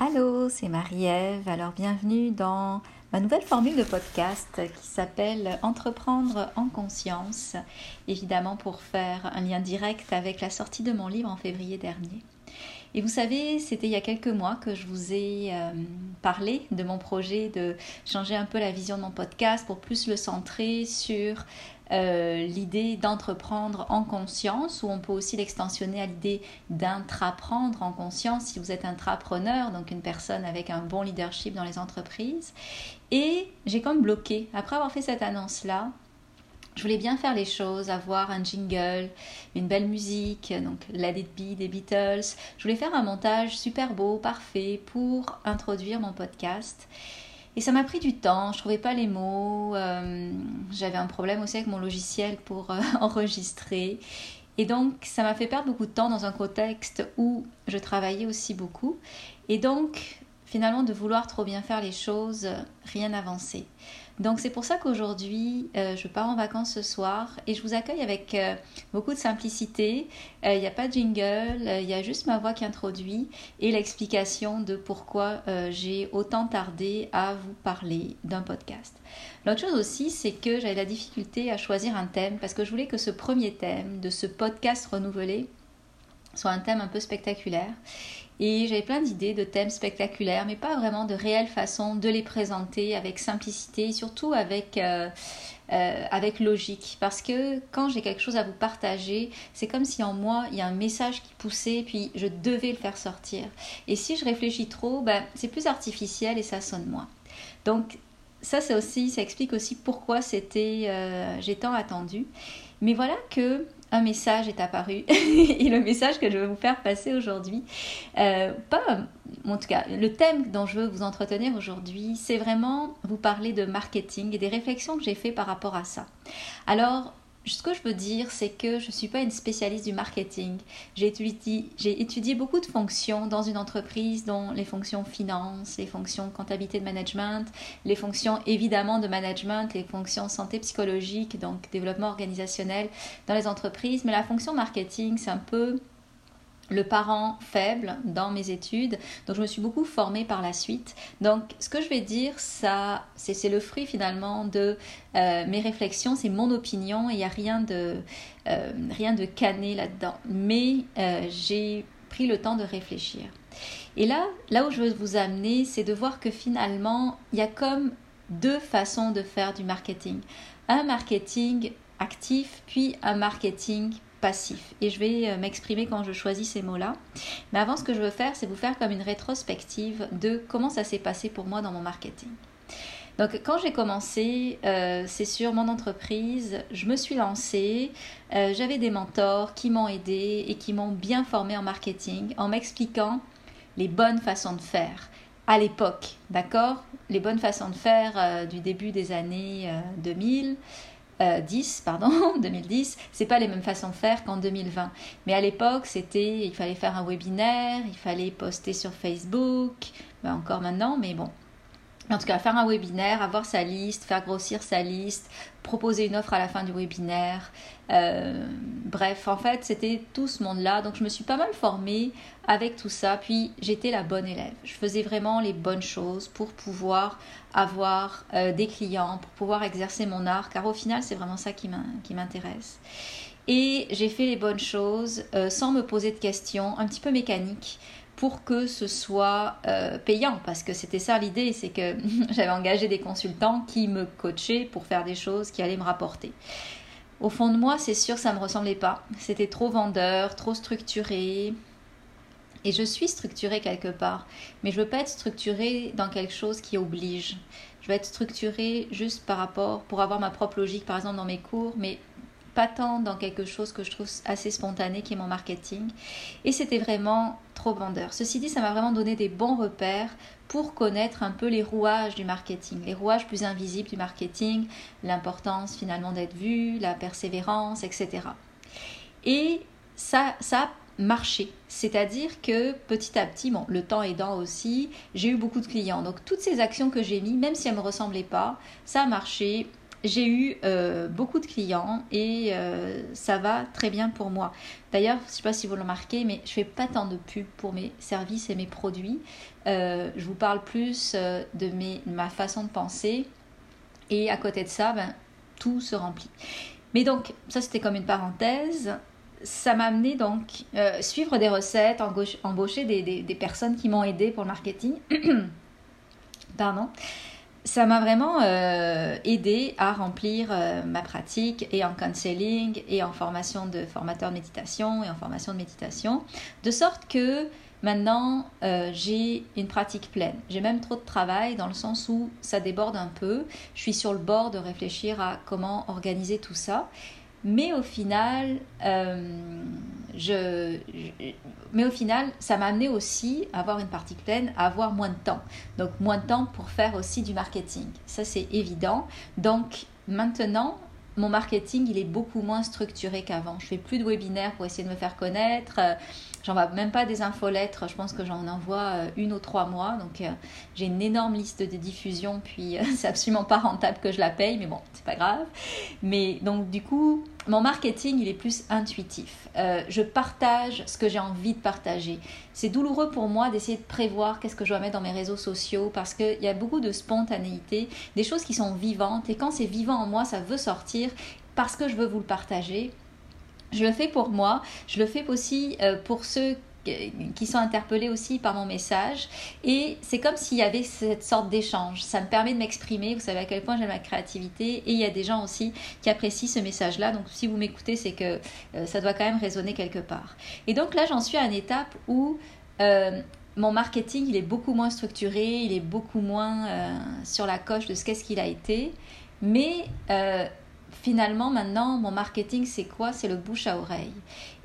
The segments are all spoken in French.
Allô, c'est Marie-Ève. Alors bienvenue dans ma nouvelle formule de podcast qui s'appelle Entreprendre en conscience, évidemment pour faire un lien direct avec la sortie de mon livre en février dernier. Et vous savez, c'était il y a quelques mois que je vous ai euh, parlé de mon projet de changer un peu la vision de mon podcast pour plus le centrer sur euh, l'idée d'entreprendre en conscience, ou on peut aussi l'extensionner à l'idée d'intraprendre en conscience si vous êtes intrapreneur, donc une personne avec un bon leadership dans les entreprises. Et j'ai comme bloqué, après avoir fait cette annonce-là, je voulais bien faire les choses, avoir un jingle, une belle musique, donc It Be des Beatles. Je voulais faire un montage super beau, parfait pour introduire mon podcast. Et ça m'a pris du temps, je trouvais pas les mots, euh, j'avais un problème aussi avec mon logiciel pour euh, enregistrer. Et donc ça m'a fait perdre beaucoup de temps dans un contexte où je travaillais aussi beaucoup. Et donc finalement de vouloir trop bien faire les choses, rien n'avançait. Donc c'est pour ça qu'aujourd'hui, euh, je pars en vacances ce soir et je vous accueille avec euh, beaucoup de simplicité. Euh, il n'y a pas de jingle, il y a juste ma voix qui introduit et l'explication de pourquoi j'ai autant tardé à vous parler d'un podcast. L'autre chose aussi, c'est que j'avais la difficulté à choisir un thème parce que je voulais que ce premier thème de ce podcast renouvelé soit un thème un peu spectaculaire. Et j'avais plein d'idées de thèmes spectaculaires, mais pas vraiment de réelle façon de les présenter avec simplicité et surtout avec, euh, euh, avec logique. Parce que quand j'ai quelque chose à vous partager, c'est comme si en moi, il y a un message qui poussait, puis je devais le faire sortir. Et si je réfléchis trop, ben, c'est plus artificiel et ça sonne moins. Donc ça, c'est aussi, ça explique aussi pourquoi c'était, euh, j'ai tant attendu. Mais voilà que un message est apparu et le message que je veux vous faire passer aujourd'hui, euh, pas en tout cas le thème dont je veux vous entretenir aujourd'hui, c'est vraiment vous parler de marketing et des réflexions que j'ai fait par rapport à ça. Alors ce que je veux dire, c'est que je ne suis pas une spécialiste du marketing. J'ai étudié, beaucoup de fonctions dans une entreprise, dont les fonctions finance, les fonctions comptabilité de management, les fonctions évidemment de management, les fonctions santé psychologique, donc développement organisationnel dans les entreprises. Mais la fonction marketing, c'est un peu le parent faible dans mes études. Donc je me suis beaucoup formée par la suite. Donc ce que je vais dire, ça, c'est le fruit finalement de euh, mes réflexions, c'est mon opinion il n'y a rien de, euh, rien de cané là-dedans. Mais euh, j'ai pris le temps de réfléchir. Et là, là où je veux vous amener, c'est de voir que finalement, il y a comme deux façons de faire du marketing. Un marketing actif, puis un marketing passif. Et je vais euh, m'exprimer quand je choisis ces mots-là. Mais avant, ce que je veux faire, c'est vous faire comme une rétrospective de comment ça s'est passé pour moi dans mon marketing. Donc quand j'ai commencé, euh, c'est sur mon entreprise, je me suis lancée, euh, j'avais des mentors qui m'ont aidé et qui m'ont bien formé en marketing en m'expliquant les bonnes façons de faire à l'époque, d'accord? Les bonnes façons de faire du début des années 2000, 10, euh, pardon, 2010, c'est pas les mêmes façons de faire qu'en 2020. Mais à l'époque, c'était, il fallait faire un webinaire, il fallait poster sur Facebook, ben encore maintenant, mais bon, en tout cas, faire un webinaire, avoir sa liste, faire grossir sa liste, proposer une offre à la fin du webinaire. Euh, bref, en fait, c'était tout ce monde-là. Donc, je me suis pas mal formée avec tout ça. Puis, j'étais la bonne élève. Je faisais vraiment les bonnes choses pour pouvoir avoir euh, des clients, pour pouvoir exercer mon art. Car au final, c'est vraiment ça qui m'intéresse. Et j'ai fait les bonnes choses euh, sans me poser de questions, un petit peu mécaniques pour que ce soit euh, payant, parce que c'était ça l'idée, c'est que j'avais engagé des consultants qui me coachaient pour faire des choses qui allaient me rapporter. Au fond de moi, c'est sûr, ça ne me ressemblait pas. C'était trop vendeur, trop structuré. Et je suis structurée quelque part, mais je veux pas être structurée dans quelque chose qui oblige. Je veux être structurée juste par rapport, pour avoir ma propre logique, par exemple dans mes cours, mais pas tant dans quelque chose que je trouve assez spontané qui est mon marketing. Et c'était vraiment trop vendeur. Ceci dit, ça m'a vraiment donné des bons repères pour connaître un peu les rouages du marketing, les rouages plus invisibles du marketing, l'importance finalement d'être vu, la persévérance, etc. Et ça, ça marché. C'est-à-dire que petit à petit, bon, le temps aidant aussi, j'ai eu beaucoup de clients. Donc toutes ces actions que j'ai mis, même si elles ne me ressemblaient pas, ça a marché j'ai eu euh, beaucoup de clients et euh, ça va très bien pour moi. D'ailleurs, je ne sais pas si vous le remarquez, mais je fais pas tant de pub pour mes services et mes produits. Euh, je vous parle plus de mes, ma façon de penser et à côté de ça, ben, tout se remplit. Mais donc, ça c'était comme une parenthèse. Ça m'a amené donc suivre des recettes, embaucher des, des, des personnes qui m'ont aidé pour le marketing. Pardon ça m'a vraiment euh, aidé à remplir euh, ma pratique et en counseling et en formation de formateur de méditation et en formation de méditation, de sorte que maintenant euh, j'ai une pratique pleine. J'ai même trop de travail dans le sens où ça déborde un peu. Je suis sur le bord de réfléchir à comment organiser tout ça. Mais au final, je, mais au final, ça m'a amené aussi à avoir une partie pleine, à avoir moins de temps. Donc moins de temps pour faire aussi du marketing. Ça, c'est évident. Donc maintenant, mon marketing, il est beaucoup moins structuré qu'avant. Je fais plus de webinaires pour essayer de me faire connaître. J'envoie même pas des infolettres, je pense que j'en envoie euh, une ou trois mois. Donc euh, j'ai une énorme liste de diffusion, puis euh, c'est absolument pas rentable que je la paye, mais bon, c'est pas grave. Mais donc du coup, mon marketing, il est plus intuitif. je partage ce que j'ai envie de partager. C'est douloureux pour moi d'essayer de prévoir qu'est-ce que je dois mettre dans mes réseaux sociaux parce qu'il y a beaucoup de spontanéité, des choses qui sont vivantes. Et quand c'est vivant en moi, ça veut sortir parce que je veux vous le partager. Je le fais pour moi, je le fais aussi euh, pour ceux qui sont interpellés aussi par mon message. Et c'est comme s'il y avait cette sorte d'échange. Ça me permet de m'exprimer. Vous savez à quel point j'aime ma créativité. Et il y a des gens aussi qui apprécient ce message-là. Donc si vous m'écoutez, c'est que euh, ça doit quand même résonner quelque part. Et donc là, j'en suis à une étape où euh, mon marketing, il est beaucoup moins structuré, il est beaucoup moins sur la coche de ce qu'est-ce qu'il a été. Mais finalement, maintenant, mon marketing, c'est quoi? C'est le bouche à oreille.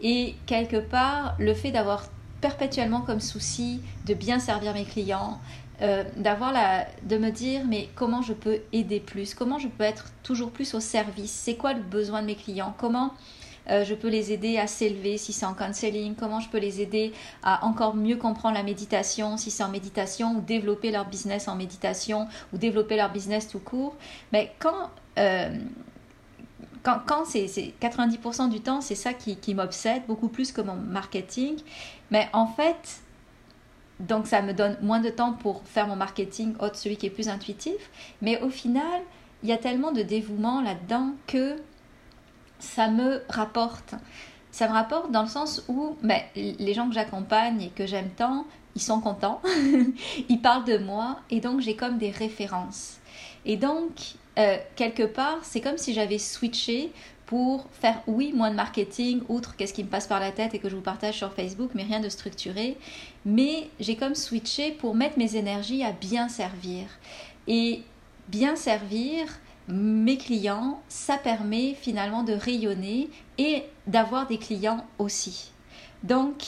Et quelque part, le fait d'avoir perpétuellement comme souci de bien servir mes clients, euh, d'avoir la, de me dire mais comment je peux aider plus, comment je peux être toujours plus au service, c'est quoi le besoin de mes clients, comment euh, je peux les aider à s'élever si c'est en counseling, comment je peux les aider à encore mieux comprendre la méditation si c'est en méditation ou développer leur business en méditation ou développer leur business tout court? Mais quand euh, quand, c'est 90% du temps, c'est ça qui, m'obsède, beaucoup plus que mon marketing. Mais en fait, donc ça me donne moins de temps pour faire mon marketing, autre celui qui est plus intuitif. Mais au final, il y a tellement de dévouement là-dedans que ça me rapporte. Ça me rapporte dans le sens où ben, les gens que j'accompagne et que j'aime tant, ils sont contents, ils parlent de moi et donc j'ai comme des références. Et donc, euh, quelque part, c'est comme si j'avais switché pour faire, oui, moins de marketing, outre qu'est-ce qui me passe par la tête et que je vous partage sur Facebook, mais rien de structuré. Mais j'ai comme switché pour mettre mes énergies à bien servir. Et bien servir mes clients, ça permet finalement de rayonner et d'avoir des clients aussi. Donc,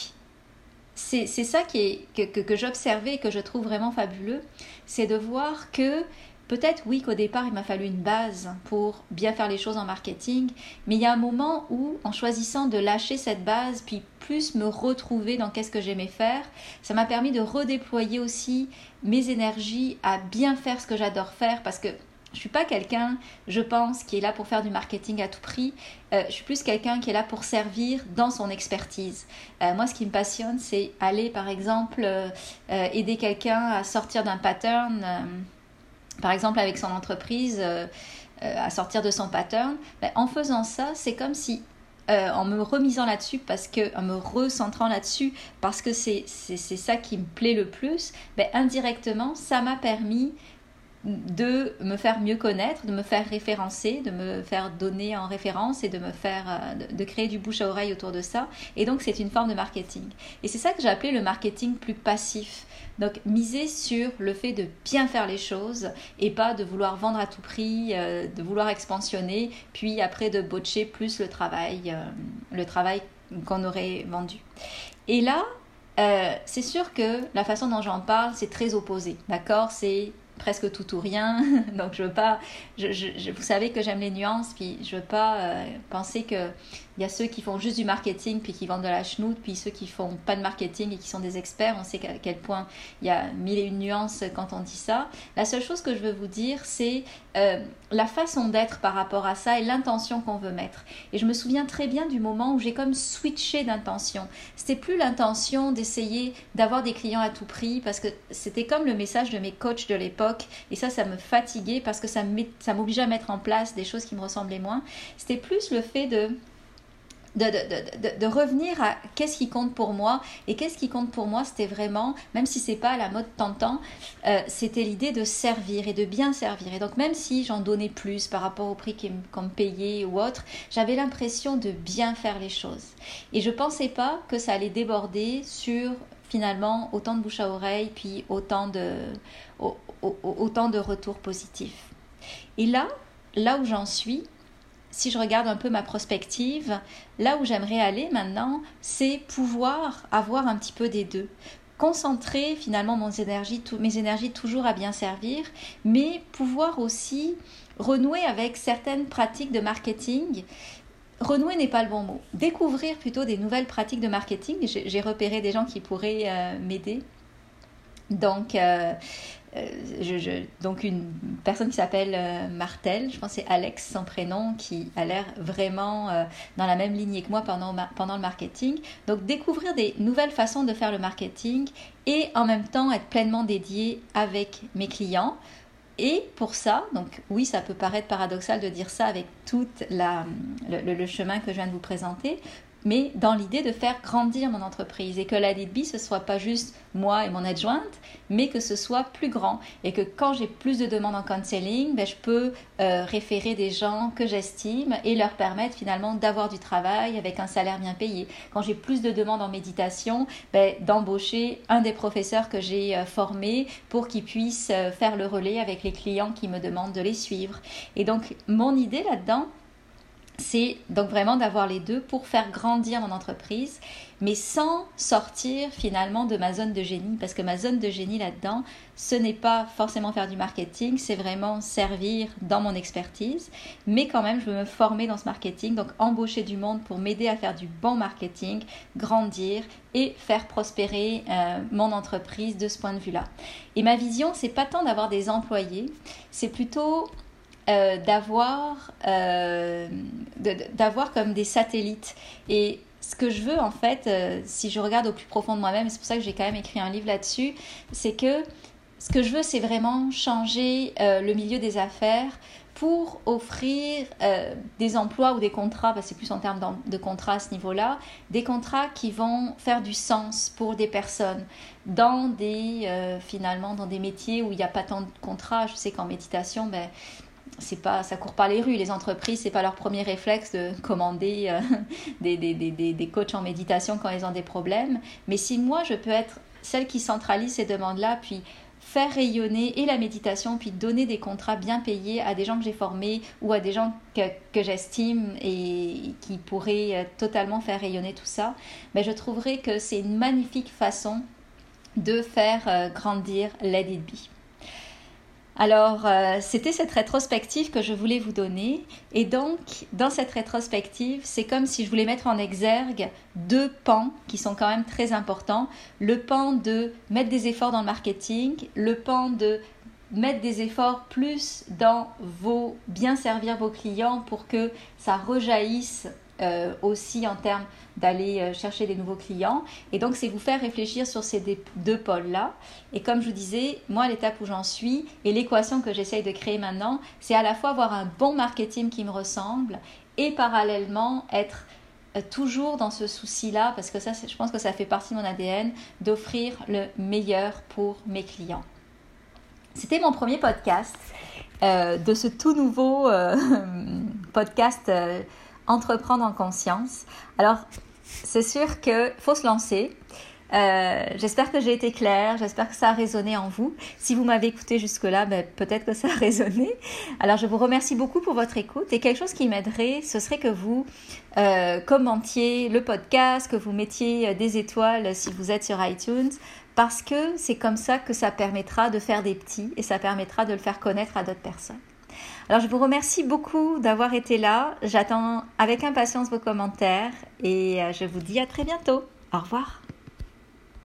c'est ça qui est, que, que, que j'observais et que je trouve vraiment fabuleux, c'est de voir que Peut-être oui qu'au départ il m'a fallu une base pour bien faire les choses en marketing, mais il y a un moment où en choisissant de lâcher cette base puis plus me retrouver dans qu'est-ce que j'aimais faire, ça m'a permis de redéployer aussi mes énergies à bien faire ce que j'adore faire parce que je suis pas quelqu'un, je pense, qui est là pour faire du marketing à tout prix. Euh, je suis plus quelqu'un qui est là pour servir dans son expertise. Euh, moi, ce qui me passionne, c'est aller, par exemple, euh, aider quelqu'un à sortir d'un pattern par exemple avec son entreprise, euh, euh, à sortir de son pattern, ben, en faisant ça, c'est comme si euh, en me remisant là-dessus, parce que, en me recentrant là-dessus, parce que c'est ça qui me plaît le plus, ben, indirectement, ça m'a permis de me faire mieux connaître, de me faire référencer, de me faire donner en référence et de me faire euh, de, créer du bouche à oreille autour de ça. Et donc c'est une forme de marketing. Et c'est ça que j'ai appelé le marketing plus passif. Donc miser sur le fait de bien faire les choses et pas de vouloir vendre à tout prix, euh, de vouloir expansionner, puis après de botcher plus le travail, euh, le travail qu'on aurait vendu. Et là, c'est sûr que la façon dont j'en parle, c'est très opposé. D'accord? C'est presque tout ou rien. Donc je veux pas, je, vous savez que j'aime les nuances, puis je veux pas euh, penser que il y a ceux qui font juste du marketing puis qui vendent de la chenoute, puis ceux qui font pas de marketing et qui sont des experts. On sait à quel point il y a mille et une nuances quand on dit ça. La seule chose que je veux vous dire, c'est euh, la façon d'être par rapport à ça et l'intention qu'on veut mettre. Et je me souviens très bien du moment où j'ai comme switché d'intention. C'était plus l'intention d'essayer d'avoir des clients à tout prix parce que c'était comme le message de mes coachs de l'époque et ça, ça me fatiguait parce que ça m'obligeait à mettre en place des choses qui me ressemblaient moins. C'était plus le fait de de, revenir à qu'est-ce qui compte pour moi. Et qu'est-ce qui compte pour moi, c'était vraiment, même si c'est pas la mode tentant, euh, c'était l'idée de servir et de bien servir. Et donc même si j'en donnais plus par rapport au prix qu'on me payait ou autre, j'avais l'impression de bien faire les choses. Et je pensais pas que ça allait déborder sur finalement autant de bouche à oreille, puis autant de, autant de retours positifs. Et là, là où j'en suis, si je regarde un peu ma prospective, là où j'aimerais aller maintenant, c'est pouvoir avoir un petit peu des deux. Concentrer finalement mes énergies toujours à bien servir, mais pouvoir aussi renouer avec certaines pratiques de marketing renouer n'est pas le bon mot. Découvrir plutôt des nouvelles pratiques de marketing. J'ai repéré des gens qui pourraient euh, m'aider. Donc, euh, euh, donc une personne qui s'appelle euh, Martel, je pense c'est Alex son prénom, qui a l'air vraiment euh, dans la même lignée que moi pendant, le marketing. Donc découvrir des nouvelles façons de faire le marketing et en même temps être pleinement dédié avec mes clients. Et pour ça, donc oui, ça peut paraître paradoxal de dire ça avec tout le, chemin que je viens de vous présenter, mais dans l'idée de faire grandir mon entreprise et que la lead ce soit pas juste moi et mon adjointe, mais que ce soit plus grand et que quand j'ai plus de demandes en counseling, ben, je peux euh, référer des gens que j'estime et leur permettre finalement d'avoir du travail avec un salaire bien payé. Quand j'ai plus de demandes en méditation, ben, d'embaucher un des professeurs que j'ai euh, formé pour qu'il puisse euh, faire le relais avec les clients qui me demandent de les suivre. Et donc mon idée là-dedans, c'est donc vraiment d'avoir les deux pour faire grandir mon entreprise, mais sans sortir finalement de ma zone de génie, parce que ma zone de génie là-dedans, ce n'est pas forcément faire du marketing, c'est vraiment servir dans mon expertise, mais quand même je veux me former dans ce marketing, donc embaucher du monde pour m'aider à faire du bon marketing, grandir et faire prospérer euh, mon entreprise de ce point de vue-là. Et ma vision, c'est pas tant d'avoir des employés, c'est plutôt euh, d'avoir euh, d'avoir comme des satellites. Et ce que je veux, en fait, euh, si je regarde au plus profond de moi-même, c'est pour ça que j'ai quand même écrit un livre là-dessus, c'est que ce que je veux, c'est vraiment changer le milieu des affaires pour offrir des emplois ou des contrats, parce que c'est plus en termes de contrats à ce niveau-là, des contrats qui vont faire du sens pour des personnes dans des, finalement, dans des métiers où il n'y a pas tant de contrats. Je sais qu'en méditation, ben, c'est pas, ça court pas les rues. Les entreprises, c'est pas leur premier réflexe de commander euh, des, des, des, des, coachs en méditation quand ils ont des problèmes. Mais si moi, je peux être celle qui centralise ces demandes-là, puis faire rayonner et la méditation, puis donner des contrats bien payés à des gens que j'ai formés ou à des gens que, que j'estime et qui pourraient euh, totalement faire rayonner tout ça, mais ben, je trouverais que c'est une magnifique façon de faire euh, grandir Let It Be. Alors, euh, c'était cette rétrospective que je voulais vous donner. Et donc, dans cette rétrospective, c'est comme si je voulais mettre en exergue deux pans qui sont quand même très importants. Le pan de mettre des efforts dans le marketing, le pan de mettre des efforts plus dans vos bien servir vos clients pour que ça rejaillisse euh, aussi en termes d'aller euh, chercher des nouveaux clients. Et donc, c'est vous faire réfléchir sur ces deux pôles-là. Et comme je vous disais, moi, l'étape où j'en suis et l'équation que j'essaye de créer maintenant, c'est à la fois avoir un bon marketing qui me ressemble et parallèlement être euh, toujours dans ce souci-là, parce que ça, je pense que ça fait partie de mon ADN, d'offrir le meilleur pour mes clients. C'était mon premier podcast de ce tout nouveau podcast entreprendre en conscience. Alors, c'est sûr qu'il faut se lancer. Euh, j'espère que j'ai été claire, j'espère que ça a résonné en vous. Si vous m'avez écouté jusque-là, ben, peut-être que ça a résonné. Alors je vous remercie beaucoup pour votre écoute et quelque chose qui m'aiderait, ce serait que vous euh, commentiez le podcast, que vous mettiez euh, des étoiles si vous êtes sur iTunes, parce que c'est comme ça que ça permettra de faire des petits et ça permettra de le faire connaître à d'autres personnes. Alors je vous remercie beaucoup d'avoir été là. J'attends avec impatience vos commentaires et euh, je vous dis à très bientôt. Au revoir.